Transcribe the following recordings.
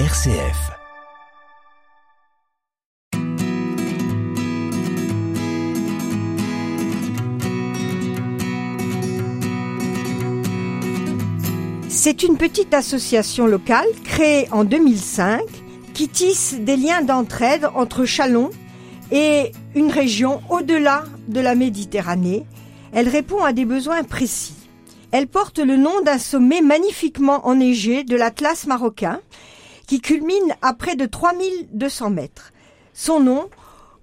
RCF. C'est une petite association locale créée en 2005 qui tisse des liens d'entraide entre Chalon et une région au-delà de la Méditerranée. Elle répond à des besoins précis. Elle porte le nom d'un sommet magnifiquement enneigé de l'Atlas marocain qui culmine à près de 3200 mètres. Son nom,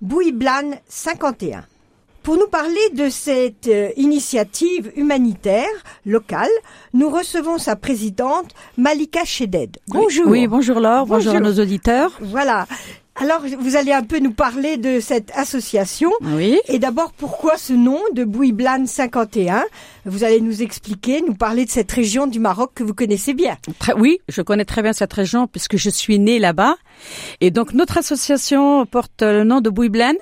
Bouiblan 51. Pour nous parler de cette euh, initiative humanitaire locale, nous recevons sa présidente Malika Cheded. Bonjour. Oui, bonjour Laure, bonjour, Bonjour. à nos auditeurs. Voilà. Alors, vous allez un peu nous parler de cette association. Oui. Et d'abord, pourquoi ce nom de Bouiblan 51 Vous allez nous expliquer, nous parler de cette région du Maroc que vous connaissez bien. Très, oui, je connais très bien cette région puisque je suis née là-bas. Et donc notre association porte le nom de Bouiblen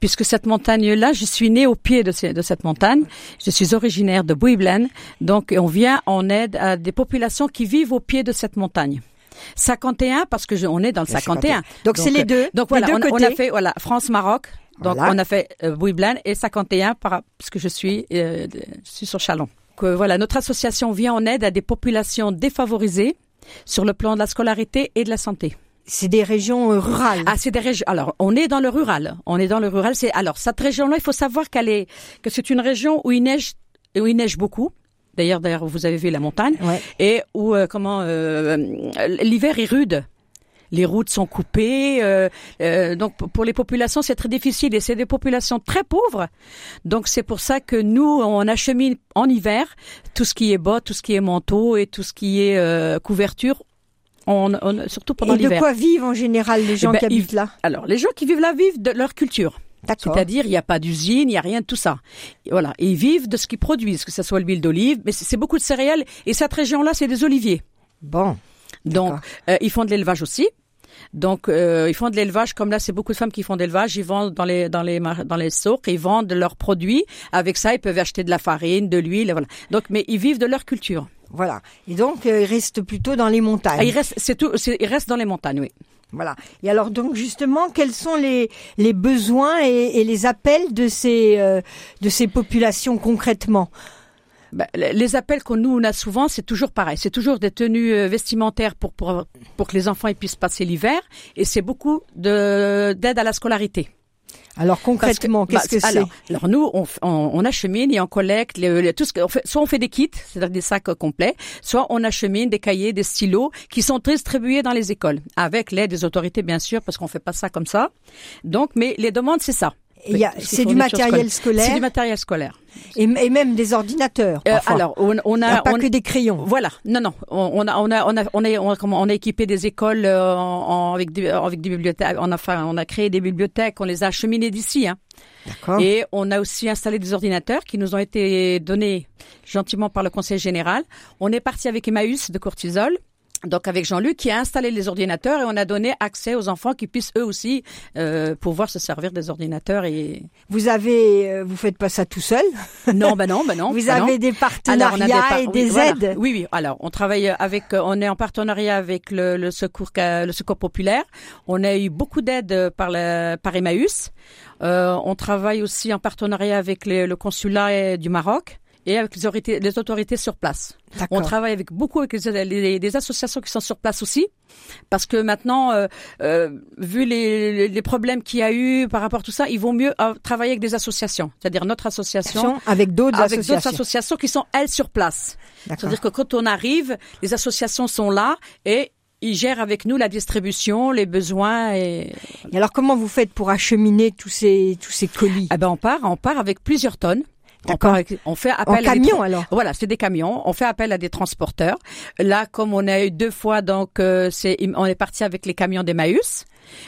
puisque cette montagne-là, je suis née au pied de, ce- de cette montagne. Je suis originaire de Bouiblen. Donc on vient en aide à des populations qui vivent au pied de cette montagne. 51 parce que je, on est dans le 51. Donc, c'est les deux. Donc les voilà, deux on, a fait voilà France-Maroc. Donc Voilà. on a fait euh, Bouiblan et 51 par, parce que je suis euh, je suis sur Chalon. Donc, euh, voilà, notre association vient en aide à des populations défavorisées sur le plan de la scolarité et de la santé. C'est des régions euh, rurales. Ah, c'est des régions. Alors, on est dans le rural. On est dans le rural. C'est alors cette région-là, il faut savoir qu'elle est que c'est une région où il neige où il neige beaucoup. D'ailleurs, d'ailleurs, vous avez vu la montagne Ouais. et où euh, comment euh, l'hiver est rude. Les routes sont coupées, euh, donc pour les populations c'est très difficile et c'est des populations très pauvres. Donc c'est pour ça que nous on achemine en hiver tout ce qui est bas, tout ce qui est manteau et tout ce qui est couverture, on, on- surtout pendant Et de l'hiver. quoi vivent en général les gens ben, qui ils- habitent là? Alors les gens qui vivent là vivent de leur culture. C'est-à-dire, il n'y a pas d'usine, il n'y a rien de tout ça. Et Voilà. Et ils vivent de ce qu'ils produisent, que ce soit l'huile d'olive, mais c'est beaucoup de céréales. Et cette région-là, c'est des oliviers. Bon. Donc, euh, ils font de l'élevage aussi. Donc, euh, ils font de l'élevage. Comme là, c'est beaucoup de femmes qui font de l'élevage. Ils vendent dans les dans les dans les sources. Ils vendent leurs produits. Avec ça, ils peuvent acheter de la farine, de l'huile. Voilà. Donc, mais ils vivent de leur culture. Voilà. Et donc, euh, ils restent plutôt dans les montagnes. Ah, ils restent, c'est tout. Ils restent dans les montagnes, oui. Voilà. Et alors, donc, justement, quels sont les, besoins et, les appels de ces, euh, de ces populations concrètement? Ben, les appels qu'on nous on a souvent, c'est toujours pareil. C'est toujours des tenues euh, vestimentaires pour pour que les enfants puissent passer l'hiver, et c'est beaucoup de d'aide à la scolarité. Alors, concrètement, bah, qu'est-ce que c'est alors, alors nous, on, on, on achemine et on collecte les, les- tout ce que, on fait, soit on fait des kits, c'est-à-dire des sacs complets, soit on achemine des cahiers, des stylos qui sont distribués dans les écoles, avec l'aide des autorités bien sûr, parce qu'on fait pas ça comme ça. Donc, mais les demandes c'est ça. Est C'est du matériel C'est scolaire du matériel scolaire. et, et même des ordinateurs. Euh, alors, on, a, a pas on- que des crayons. Voilà, non, non, on a, on a, on a, on a, on a, comment, on a équipé des écoles euh, en, avec des, avec des bibliothèques. On a, enfin, on a créé des bibliothèques, on les a acheminées d'ici, hein. D'accord. Et on a aussi installé des ordinateurs qui nous ont été donnés gentiment par le Conseil général. On est parti avec Emmaüs de Courtisol. Donc avec Jean-Luc qui a installé les ordinateurs et on a donné accès aux enfants qui puissent eux aussi euh, pouvoir se servir des ordinateurs et Vous avez, euh, vous faites pas ça tout seul? non bah non bah non vous bah non. avez des Alors, on a partenariats par- et oui, des voilà. aides? Oui, oui. Alors, on travaille avec, euh, on est en partenariat avec le, le secours, le secours populaire. On a eu beaucoup d'aide par le, par Emmaüs. Euh, on travaille aussi en partenariat avec les- le consulat euh, du Maroc et avec les autorités, les autorités sur place. On travaille avec beaucoup avec les, les- les associations qui sont sur place aussi, parce que maintenant, euh, euh, vu les, les- problèmes qu'il y a eu par rapport à tout ça, il vaut mieux euh, travailler avec des associations, c'est-à-dire notre association Avec d'autres avec d'autres associations. associations qui sont elles sur place. C'est-à-dire que quand on arrive, les associations sont là et ils gèrent avec nous la distribution, les besoins et Et alors, comment vous faites pour acheminer tous ces, tous ces colis? Ah ben on part, on part avec plusieurs tonnes. On, D'accord. on fait appel En à des camion, tra- alors Voilà, c'est des camions. On fait appel à des transporteurs. Là, comme on a eu deux fois, donc euh, c'est on est parti avec les camions d'Emmaüs.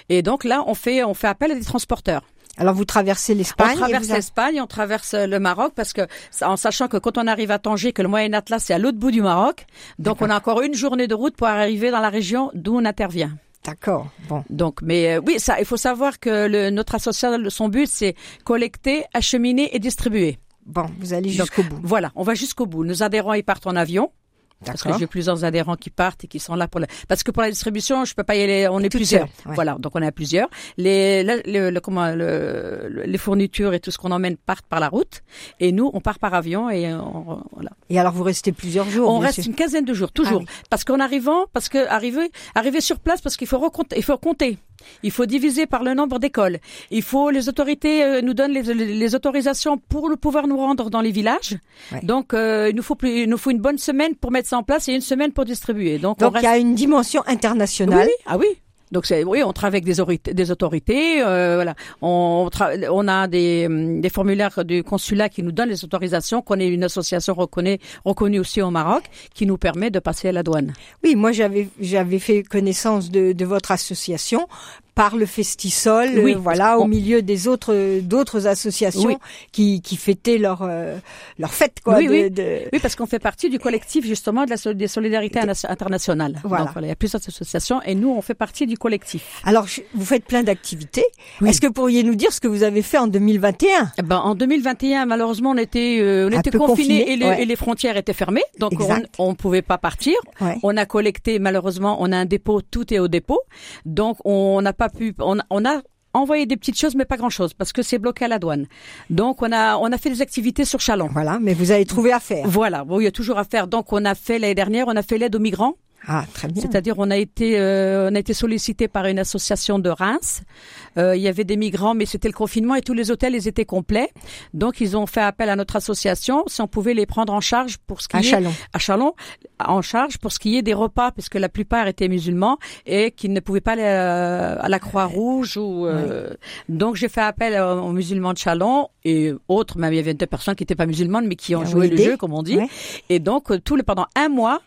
Et donc là, on fait on fait appel à des transporteurs. Alors, vous traversez On l'Espagne. et traverse l'Espagne, on traverse le Maroc parce que en sachant que quand on arrive à Tanger, que le Moyen Atlas c'est à l'autre bout du Maroc, donc on a encore une journée de route pour arriver dans la région d'où on intervient. D'accord. Bon. Donc, mais euh, oui, ça, il faut savoir que le, notre association, son but c'est collecter, acheminer et distribuer. Bon, vous allez jusqu'au bout. Voilà, on va jusqu'au bout. Nos adhérents ils partent en avion. Parce que j'ai plusieurs adhérents qui partent et qui sont là pour la... Parce que pour la distribution, je peux pas y aller, on est plusieurs. Voilà, donc on est à plusieurs. Les, le, comment, le, les fournitures et tout ce qu'on emmène partent par la route. Et nous, on part par avion et on, voilà. Et alors vous restez plusieurs jours On reste une quinzaine de jours, toujours. Ah parce qu'en arrivant, parce que arriver, arriver sur place, parce qu'il faut recompter, il faut compter. Il faut diviser par le nombre d'écoles. Il faut les autorités euh, nous donnent les, autorisations pour pouvoir nous rendre dans les villages. Donc euh, il nous faut plus, il nous faut une bonne semaine pour mettre ça en place et une semaine pour distribuer. Donc, Donc il y a une dimension internationale. Oui, ah oui. Donc c'est oui, on travaille avec des autorités, euh, voilà. On, on a des, des, formulaires du consulat qui nous donnent les autorisations, qu'on est une association reconnue, reconnue aussi au Maroc, qui nous permet de passer à la douane. Oui, moi j'avais j'avais fait connaissance de, de votre association par le Festisol, oui, euh, voilà, au milieu des autres d'autres associations qui, qui fêtaient leur euh, leur fête quoi. Oui, oui. oui parce qu'on fait partie du collectif justement de la des solidarités internationales. Voilà. Donc, il y a plusieurs associations et nous on fait partie du collectif. Alors vous faites plein d'activités. Est-ce que pourriez nous dire ce que vous avez fait en 2021 eh ben, en 2021 malheureusement on était euh, on était confinés et, les, et, les frontières étaient fermées donc on, on pouvait pas partir. On a collecté malheureusement on a un dépôt tout est au dépôt donc on n'a pas pu, on, a envoyé des petites choses, mais pas grand chose, parce que c'est bloqué à la douane. Donc, on a, on a fait des activités sur Chalon. Voilà, mais vous avez trouvé à faire. Voilà, bon, il y a toujours à faire. Donc, on a fait l'année dernière, on a fait l'aide aux migrants. Ah, très bien. C'est-à-dire, on a été, euh, on a été sollicité par une association de Reims. Euh, il y avait des migrants, mais c'était le confinement et tous les hôtels, ils étaient complets. Donc, ils ont fait appel à notre association si on pouvait les prendre en charge pour ce qui à est Chalon. à Chalon, en charge pour ce qui est des repas, puisque la plupart étaient musulmans et qu'ils ne pouvaient pas aller euh, à la Croix-Rouge ou. Donc, j'ai fait appel aux musulmans de Chalon et autres, même il y avait des personnes qui n'étaient pas musulmanes, mais qui ont joué le jeu, comme on dit. Et donc, tous les pendant un mois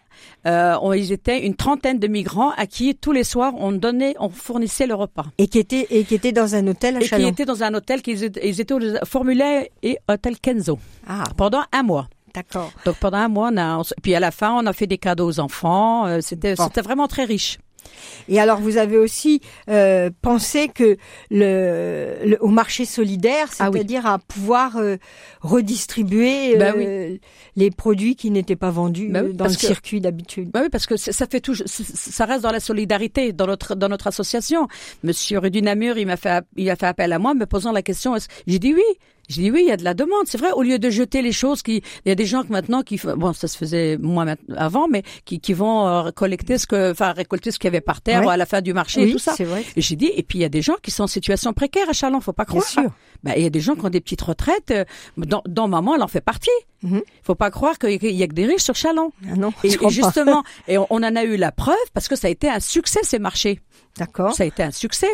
euh, on, ils étaient une trentaine de migrants à qui tous les soirs on donnait, on fournissait le repas. Et qui étaient et qui étaient dans un hôtel à et qui étaient dans un hôtel, qu'ils ils étaient au formulaire et hôtel Kenzo. Ah. Pendant un mois. D'accord. Donc pendant un mois, on a, puis à la fin, on a fait des cadeaux aux enfants. Euh, c'était vraiment très riche. Et alors, vous avez aussi euh, pensé que le, au marché solidaire, ah c'est-à-dire à pouvoir euh, redistribuer bah euh, les produits qui n'étaient pas vendus bah dans le circuit d'habitude. Bah oui, parce que ça fait toujours, ça reste dans la solidarité dans notre dans notre association. Monsieur Rudinamur, il m'a fait il a fait appel à moi, me posant la question. J'ai dit oui. J'ai dit oui, il y a de la demande, c'est vrai. Au lieu de jeter les choses, qui, il y a des gens que maintenant qui, bon, ça se faisait moins avant, mais qui, qui vont euh, collecter ce que, enfin récolter ce qu'il y avait par terre à la fin du marché et tout ça. Vrai. Et j'ai dit, et puis il y a des gens qui sont en situation précaire à Chalon, faut pas croire. Bien sûr. Ben, il y a des gens qui ont des petites retraites. Euh, dans, dans maman, elle en fait partie. Mm Faut pas croire qu'il y a que des riches sur Chalon. Ah non. Et, justement, et on, on en a eu la preuve parce que ça a été un succès ces marchés. D'accord. Ça a été un succès.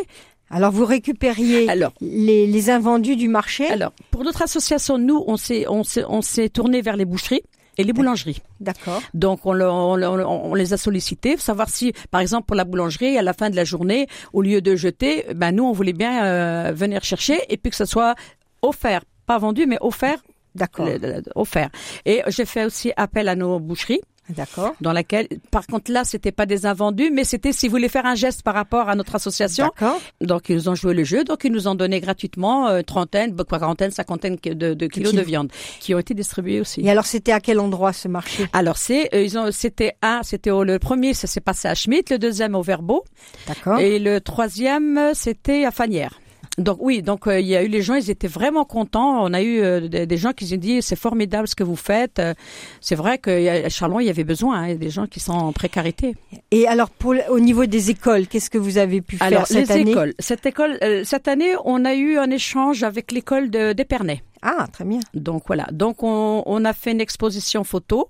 Alors vous récupériez alors, les, les, invendus du marché Alors pour notre association, nous on s'est on s'est on s'est tourné vers les boucheries et les boulangeries. D'accord. Donc on, on, on, les a sollicités, savoir si, par exemple, pour la boulangerie, à la fin de la journée, au lieu de jeter, ben nous on voulait bien euh, venir chercher et puis que ce soit offert, pas vendu, mais offert. D'accord. Offert. Et j'ai fait aussi appel à nos boucheries D'accord. Dans laquelle, par contre, là, c'était pas des invendus, mais c'était s'ils voulaient faire un geste par rapport à notre association. D'accord. Donc, ils ont joué le jeu. Donc, ils nous ont donné gratuitement euh, trentaine, quarantaine, cinquantaine de, de kilos de viande qui ont été distribués aussi. Et alors, c'était à quel endroit ce marché? Alors, c'est, euh, ils ont, c'était un, c'était au, le premier, ça s'est passé à Schmidt, le deuxième au Verbeau. D'accord. Et le troisième, c'était à Fanière. Donc oui, donc euh, il y a eu les gens, ils étaient vraiment contents. On a eu euh, des, gens qui ont dit c'est formidable ce que vous faites. Euh, c'est vrai qu'à Charlon, il y avait besoin, hein, des gens qui sont en précarité. Et alors pour au niveau des écoles, qu'est-ce que vous avez pu faire cette les année écoles, cette école, cette année, on a eu un échange avec l'école d'Épernay. Ah, très bien. Donc voilà, donc on, on a fait une exposition photo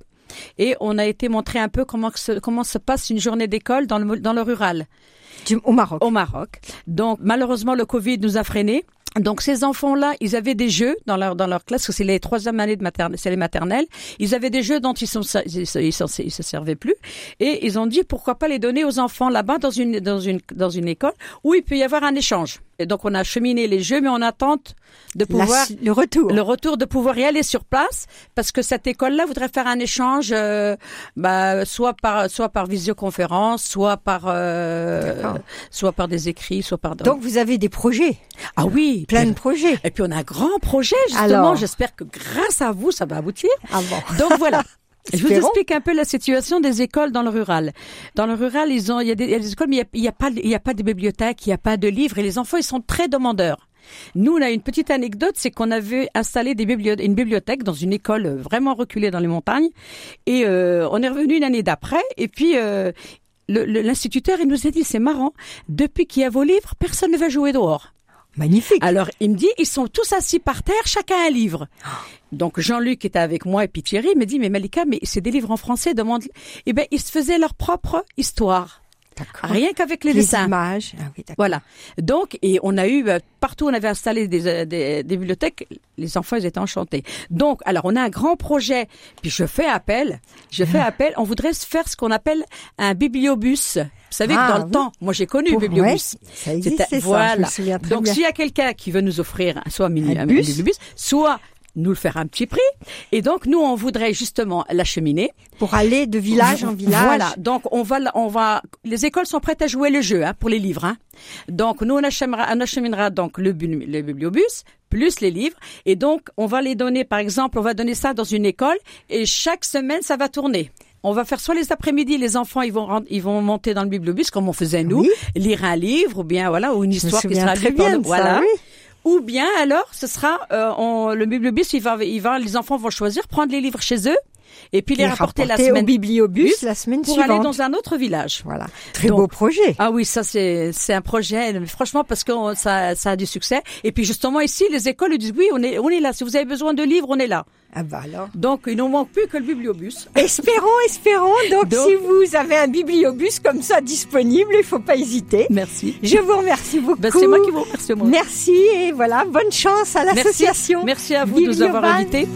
et on a été montrer un peu comment se, comment se passe une journée d'école dans le, dans le rural. Au Maroc. Au Maroc. Donc malheureusement le Covid nous a freinés. Donc ces enfants-là, ils avaient des jeux dans leur dans leur classe, c'est les troisième années de maternelle, c'est les maternelles. Ils avaient des jeux dont ils sont ils, ils, se servaient plus, et ils ont dit pourquoi pas les donner aux enfants là-bas dans une dans une dans une école où il peut y avoir un échange. Et donc on a cheminé les jeux, mais on attente de pouvoir le retour, le retour de pouvoir y aller sur place, parce que cette école-là voudrait faire un échange, euh, bah, soit par soit par visioconférence, soit par euh, soit par des écrits, soit par. Donc vous avez des projets. Ah oui, plein de projets. Et puis on a un grand projet justement. J'espère que grâce à vous, ça va aboutir. Ah bon. Donc voilà. Je vous explique un peu la situation des écoles dans le rural. Dans le rural, ils ont, il y a des, il y a des écoles, mais il n'y a, a, pas, il y a pas de bibliothèque, il n'y a pas de livres, et les enfants, ils sont très demandeurs. Nous, on a une petite anecdote, c'est qu'on avait installé des une bibliothèque dans une école vraiment reculée dans les montagnes, et euh, on est revenu une année d'après, et puis euh, l'instituteur, il nous a dit, c'est marrant, depuis qu'il y a vos livres, personne ne va jouer dehors. Magnifique. Alors, il me dit, ils sont tous assis par terre, chacun un livre. Donc, Jean-Luc était avec moi et puis Thierry me dit, mais Malika, mais c'est des livres en français, demande. Eh ben, ils se faisaient leur propre histoire. Rien qu'avec les, dessins. images. Ah voilà. Donc, et on a eu, euh, partout on avait installé des, euh, des, des, bibliothèques, les enfants ils étaient enchantés. Donc, alors on a un grand projet, puis je fais appel, je fais ah. appel, on voudrait faire ce qu'on appelle un bibliobus. Vous savez que ah, dans le temps, moi j'ai connu le bibliobus. ça existe, voilà. Ça, Donc s'il y a quelqu'un qui veut nous offrir soit un, un, un bibliobus, soit nous le faire un petit prix. Et donc, nous, on voudrait justement l'acheminer. Pour aller de village en village. Voilà. Donc, on va, on va, les écoles sont prêtes à jouer le jeu, hein, pour les livres, hein. Donc, nous, on acheminera, on acheminera donc le, le bibliobus, plus les livres. Et donc, on va les donner, par exemple, on va donner ça dans une école et chaque semaine, ça va tourner. On va faire soit les après-midi, les enfants ils vont ils vont monter dans le bibliobus comme on faisait nous, lire un livre ou bien voilà ou une histoire qui sera très bien, voilà. Ou bien alors, ce sera euh, le bibliobus, il va, il va, les enfants vont choisir prendre les livres chez eux et puis les, rapporter, la semaine au bibliobus la semaine pour aller dans un autre village. Voilà, très beau projet. Ah oui, ça c'est c'est un projet franchement parce que ça ça a du succès et puis justement ici les écoles disent oui, on est on est là si vous avez besoin de livres, on est là. Ah bah alors. Donc il ne manque plus que le bibliobus. Espérons, espérons. Donc, si vous avez un bibliobus comme ça disponible, il faut pas hésiter. Merci. Je vous remercie beaucoup. Ben, c'est moi qui vous remercie. Merci et voilà, bonne chance à l'association. Merci. Merci à vous de nous avoir invités.